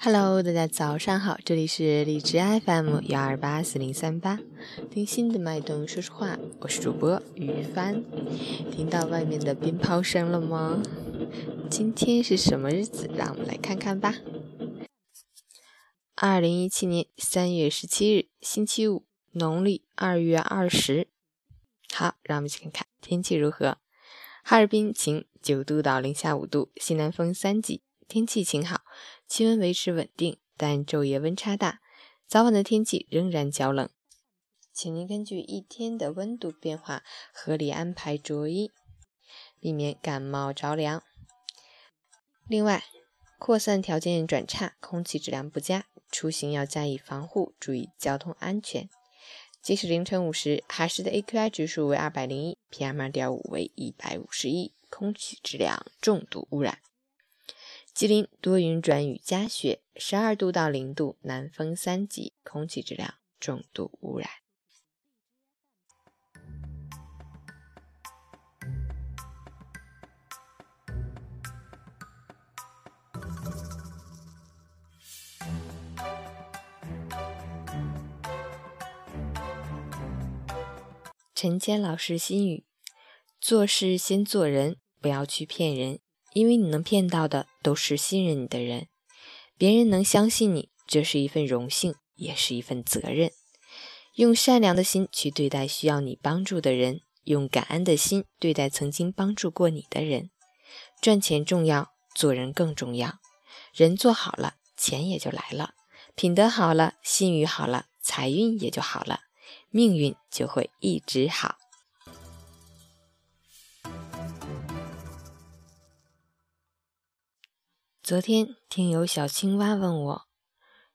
Hello，大家早上好，这里是荔枝 FM 幺二八四零三八，听心的脉动说说话，我是主播于帆。听到外面的鞭炮声了吗？今天是什么日子？让我们来看看吧。二零一七年三月十七日，星期五，农历二月二十。好，让我们一起看看天气如何。哈尔滨晴，九度到零下五度，西南风三级。天气晴好，气温维持稳定，但昼夜温差大，早晚的天气仍然较冷，请您根据一天的温度变化合理安排着衣，避免感冒着凉。另外，扩散条件转差，空气质量不佳，出行要加以防护，注意交通安全。即使凌晨五时，哈市的 AQI 指数为二百零一，PM 二点五为一百五十一，空气质量重度污染。吉林多云转雨夹雪，十二度到零度，南风三级，空气质量重度污染。陈坚老师心语：做事先做人，不要去骗人。因为你能骗到的都是信任你的人，别人能相信你，这是一份荣幸，也是一份责任。用善良的心去对待需要你帮助的人，用感恩的心对待曾经帮助过你的人。赚钱重要，做人更重要。人做好了，钱也就来了；品德好了，信誉好了，财运也就好了，命运就会一直好。昨天，听友小青蛙问我，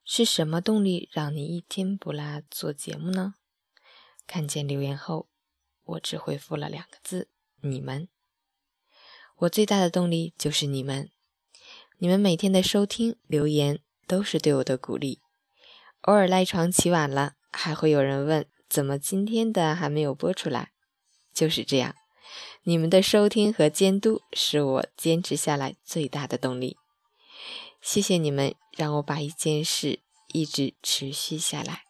是什么动力让你一天不落做节目呢？看见留言后，我只回复了两个字：你们。我最大的动力就是你们，你们每天的收听、留言都是对我的鼓励。偶尔赖床起晚了，还会有人问，怎么今天的还没有播出来？就是这样，你们的收听和监督是我坚持下来最大的动力。谢谢你们，让我把一件事一直持续下来。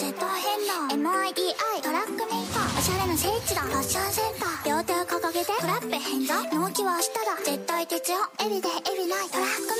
Z 変な MIDI トラックメーカーおしゃれな聖地だ。ファッションセンター。両手を掲げてトラップ変動納期は明日だ。絶対徹夜。エビデエビナイトラックメーカー。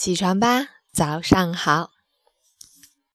起床吧，早上好。